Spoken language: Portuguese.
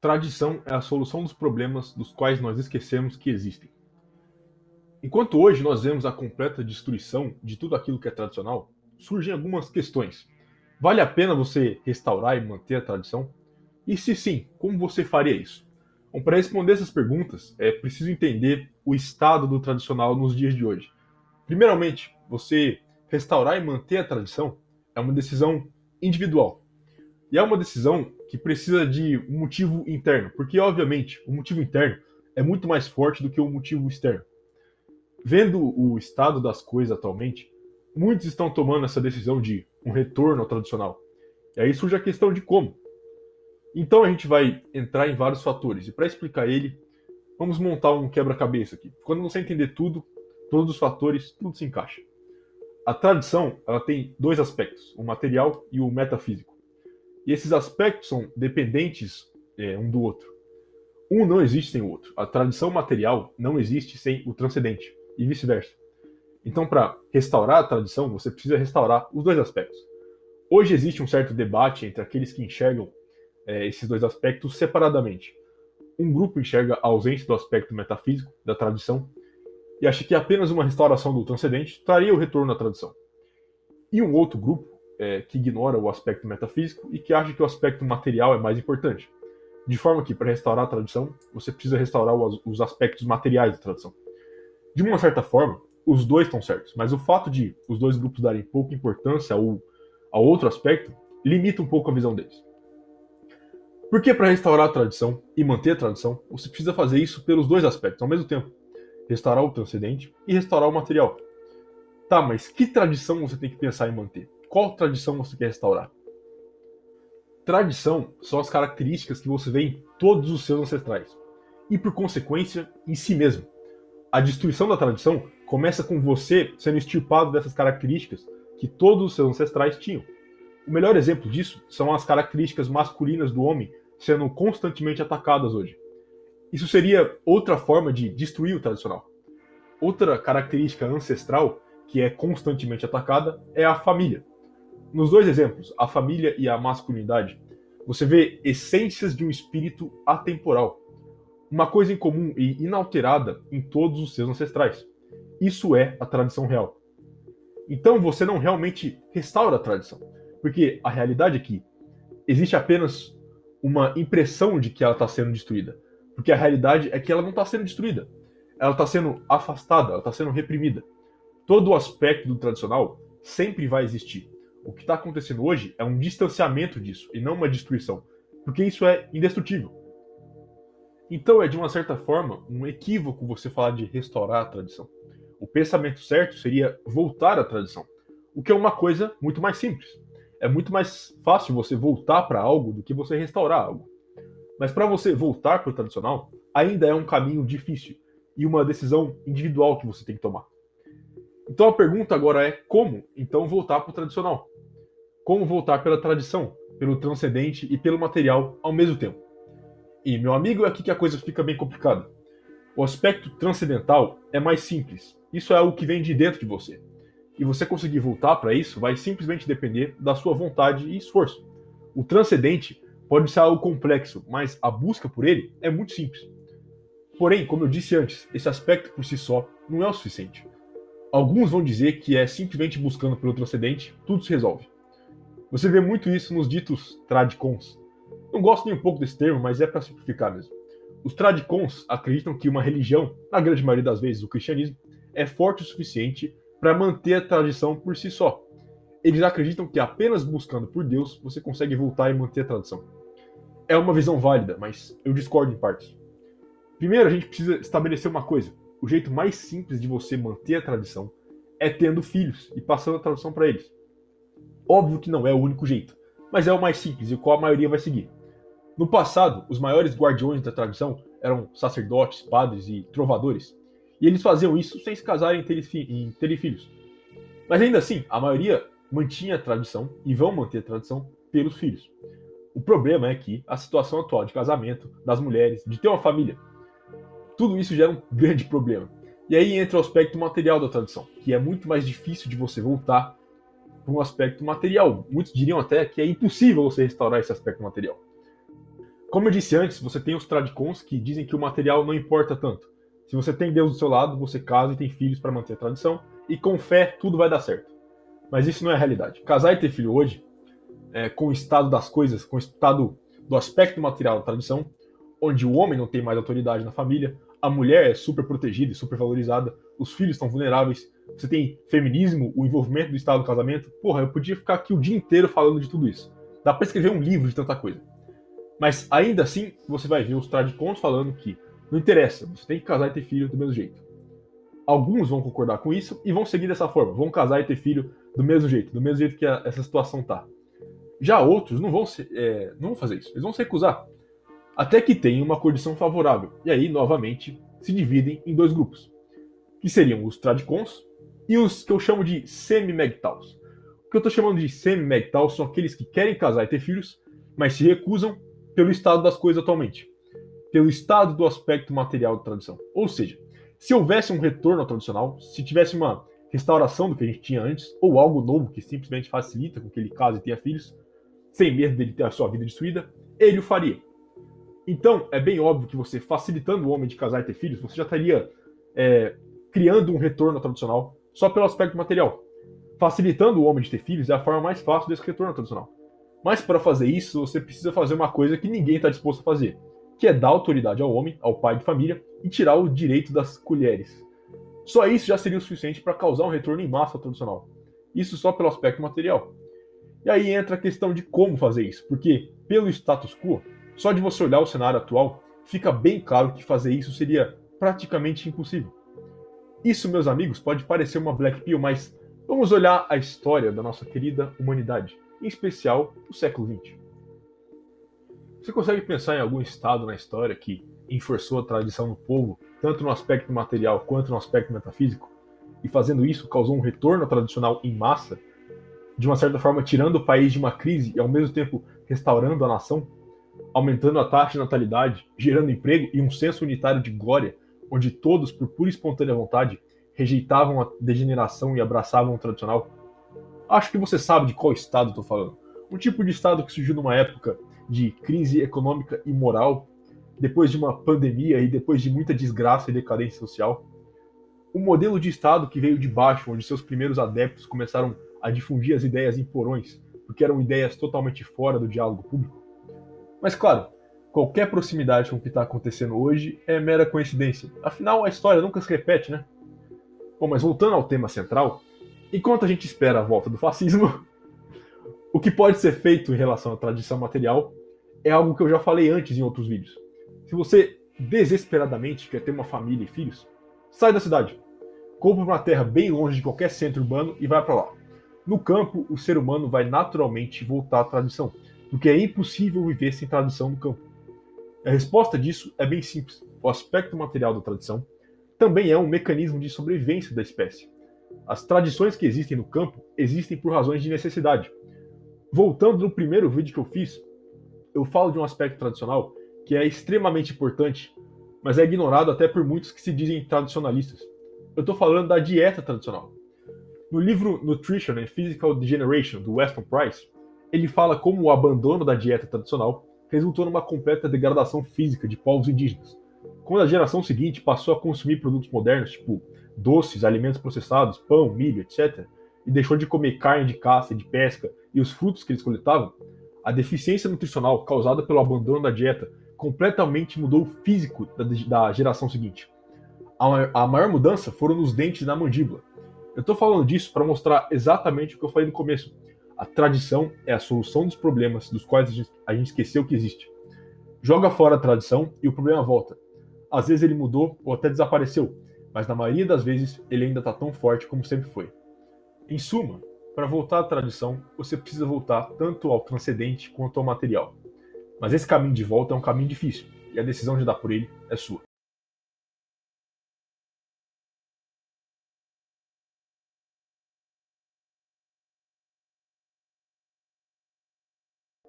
Tradição é a solução dos problemas dos quais nós esquecemos que existem. Enquanto hoje nós vemos a completa destruição de tudo aquilo que é tradicional, surgem algumas questões. Vale a pena você restaurar e manter a tradição? E se sim, como você faria isso? Bom, para responder essas perguntas, é preciso entender o estado do tradicional nos dias de hoje. Primeiramente, você restaurar e manter a tradição é uma decisão individual. E é uma decisão que precisa de um motivo interno, porque, obviamente, o motivo interno é muito mais forte do que o motivo externo. Vendo o estado das coisas atualmente, muitos estão tomando essa decisão de um retorno ao tradicional. E aí surge a questão de como. Então a gente vai entrar em vários fatores, e para explicar ele, vamos montar um quebra-cabeça aqui. Quando você entender tudo, todos os fatores, tudo se encaixa. A tradição ela tem dois aspectos, o material e o metafísico. E esses aspectos são dependentes é, um do outro. Um não existe sem o outro. A tradição material não existe sem o transcendente, e vice-versa. Então, para restaurar a tradição, você precisa restaurar os dois aspectos. Hoje existe um certo debate entre aqueles que enxergam é, esses dois aspectos separadamente. Um grupo enxerga a ausência do aspecto metafísico da tradição e acha que apenas uma restauração do transcendente traria o retorno à tradição. E um outro grupo é, que ignora o aspecto metafísico e que acha que o aspecto material é mais importante. De forma que, para restaurar a tradição, você precisa restaurar os aspectos materiais da tradição. De uma certa forma, os dois estão certos, mas o fato de os dois grupos darem pouca importância ao, ao outro aspecto limita um pouco a visão deles. Porque para restaurar a tradição e manter a tradição, você precisa fazer isso pelos dois aspectos ao mesmo tempo: restaurar o transcendente e restaurar o material. Tá, mas que tradição você tem que pensar em manter? Qual tradição você quer restaurar? Tradição são as características que você vê em todos os seus ancestrais e, por consequência, em si mesmo. A destruição da tradição começa com você sendo extirpado dessas características que todos os seus ancestrais tinham. O melhor exemplo disso são as características masculinas do homem sendo constantemente atacadas hoje. Isso seria outra forma de destruir o tradicional. Outra característica ancestral que é constantemente atacada é a família. Nos dois exemplos, a família e a masculinidade, você vê essências de um espírito atemporal, uma coisa em comum e inalterada em todos os seus ancestrais. Isso é a tradição real. Então você não realmente restaura a tradição, porque a realidade é que existe apenas uma impressão de que ela está sendo destruída, porque a realidade é que ela não está sendo destruída, ela está sendo afastada, ela está sendo reprimida. Todo o aspecto do tradicional sempre vai existir. O que está acontecendo hoje é um distanciamento disso e não uma destruição, porque isso é indestrutível. Então é de uma certa forma um equívoco você falar de restaurar a tradição. O pensamento certo seria voltar à tradição, o que é uma coisa muito mais simples. É muito mais fácil você voltar para algo do que você restaurar algo. Mas para você voltar para o tradicional, ainda é um caminho difícil e uma decisão individual que você tem que tomar. Então a pergunta agora é como então voltar para o tradicional? Como voltar pela tradição, pelo transcendente e pelo material ao mesmo tempo? E meu amigo, é aqui que a coisa fica bem complicada. O aspecto transcendental é mais simples. Isso é algo que vem de dentro de você. E você conseguir voltar para isso vai simplesmente depender da sua vontade e esforço. O transcendente pode ser algo complexo, mas a busca por ele é muito simples. Porém, como eu disse antes, esse aspecto por si só não é o suficiente. Alguns vão dizer que é simplesmente buscando pelo transcendente, tudo se resolve. Você vê muito isso nos ditos tradicons. Não gosto nem um pouco desse termo, mas é para simplificar mesmo. Os tradicons acreditam que uma religião, na grande maioria das vezes o cristianismo, é forte o suficiente para manter a tradição por si só. Eles acreditam que apenas buscando por Deus você consegue voltar e manter a tradição. É uma visão válida, mas eu discordo em partes. Primeiro, a gente precisa estabelecer uma coisa: o jeito mais simples de você manter a tradição é tendo filhos e passando a tradição para eles. Óbvio que não é o único jeito, mas é o mais simples e o qual a maioria vai seguir. No passado, os maiores guardiões da tradição eram sacerdotes, padres e trovadores, e eles faziam isso sem se casarem em terem filhos. Mas ainda assim, a maioria mantinha a tradição e vão manter a tradição pelos filhos. O problema é que a situação atual de casamento, das mulheres, de ter uma família, tudo isso gera um grande problema. E aí entra o aspecto material da tradição, que é muito mais difícil de você voltar para um aspecto material. Muitos diriam até que é impossível você restaurar esse aspecto material. Como eu disse antes, você tem os tradicons que dizem que o material não importa tanto. Se você tem Deus do seu lado, você casa e tem filhos para manter a tradição, e com fé tudo vai dar certo. Mas isso não é a realidade. Casar e ter filho hoje, é, com o estado das coisas, com o estado do aspecto material da tradição, onde o homem não tem mais autoridade na família, a mulher é super protegida e super valorizada, os filhos estão vulneráveis, você tem feminismo, o envolvimento do Estado do casamento. Porra, eu podia ficar aqui o dia inteiro falando de tudo isso. Dá para escrever um livro de tanta coisa. Mas ainda assim, você vai ver os tradicons falando que não interessa, você tem que casar e ter filho do mesmo jeito. Alguns vão concordar com isso e vão seguir dessa forma, vão casar e ter filho do mesmo jeito, do mesmo jeito que a, essa situação tá. Já outros não vão, se, é, não vão fazer isso, eles vão se recusar. Até que tenha uma condição favorável. E aí, novamente, se dividem em dois grupos. Que seriam os tradicons e os que eu chamo de semi-megtaus. O que eu estou chamando de semi-megtaus são aqueles que querem casar e ter filhos, mas se recusam pelo estado das coisas atualmente. Pelo estado do aspecto material da tradição. Ou seja, se houvesse um retorno ao tradicional, se tivesse uma restauração do que a gente tinha antes, ou algo novo que simplesmente facilita com que ele case e tenha filhos, sem medo dele ter a sua vida destruída, ele o faria. Então, é bem óbvio que você, facilitando o homem de casar e ter filhos, você já estaria é, criando um retorno tradicional só pelo aspecto material. Facilitando o homem de ter filhos é a forma mais fácil desse retorno tradicional. Mas para fazer isso, você precisa fazer uma coisa que ninguém está disposto a fazer, que é dar autoridade ao homem, ao pai de família, e tirar o direito das colheres. Só isso já seria o suficiente para causar um retorno em massa tradicional. Isso só pelo aspecto material. E aí entra a questão de como fazer isso, porque pelo status quo, só de você olhar o cenário atual, fica bem claro que fazer isso seria praticamente impossível. Isso, meus amigos, pode parecer uma black pill, mas vamos olhar a história da nossa querida humanidade, em especial o século XX. Você consegue pensar em algum estado na história que enforçou a tradição no povo, tanto no aspecto material quanto no aspecto metafísico, e fazendo isso causou um retorno tradicional em massa, de uma certa forma tirando o país de uma crise e ao mesmo tempo restaurando a nação? Aumentando a taxa de natalidade, gerando emprego e um senso unitário de glória, onde todos, por pura e espontânea vontade, rejeitavam a degeneração e abraçavam o tradicional? Acho que você sabe de qual estado estou falando. Um tipo de estado que surgiu numa época de crise econômica e moral, depois de uma pandemia e depois de muita desgraça e decadência social. Um modelo de estado que veio de baixo, onde seus primeiros adeptos começaram a difundir as ideias em porões, porque eram ideias totalmente fora do diálogo público. Mas claro, qualquer proximidade com o que está acontecendo hoje é mera coincidência. Afinal, a história nunca se repete, né? Bom, mas voltando ao tema central, enquanto a gente espera a volta do fascismo, o que pode ser feito em relação à tradição material é algo que eu já falei antes em outros vídeos. Se você desesperadamente quer ter uma família e filhos, sai da cidade. Compre uma terra bem longe de qualquer centro urbano e vai para lá. No campo, o ser humano vai naturalmente voltar à tradição porque é impossível viver sem tradição no campo. A resposta disso é bem simples. O aspecto material da tradição também é um mecanismo de sobrevivência da espécie. As tradições que existem no campo existem por razões de necessidade. Voltando no primeiro vídeo que eu fiz, eu falo de um aspecto tradicional que é extremamente importante, mas é ignorado até por muitos que se dizem tradicionalistas. Eu estou falando da dieta tradicional. No livro Nutrition and Physical Degeneration, do Weston Price, ele fala como o abandono da dieta tradicional resultou numa completa degradação física de povos indígenas. Quando a geração seguinte passou a consumir produtos modernos, tipo doces, alimentos processados, pão, milho, etc., e deixou de comer carne de caça e de pesca e os frutos que eles coletavam, a deficiência nutricional causada pelo abandono da dieta completamente mudou o físico da, geração seguinte. A, maior mudança foram nos dentes da mandíbula. Eu estou falando disso para mostrar exatamente o que eu falei no começo, a tradição é a solução dos problemas dos quais a gente esqueceu que existe. Joga fora a tradição e o problema volta. Às vezes ele mudou ou até desapareceu, mas na maioria das vezes ele ainda está tão forte como sempre foi. Em suma, para voltar à tradição, você precisa voltar tanto ao transcendente quanto ao material. Mas esse caminho de volta é um caminho difícil, e a decisão de dar por ele é sua.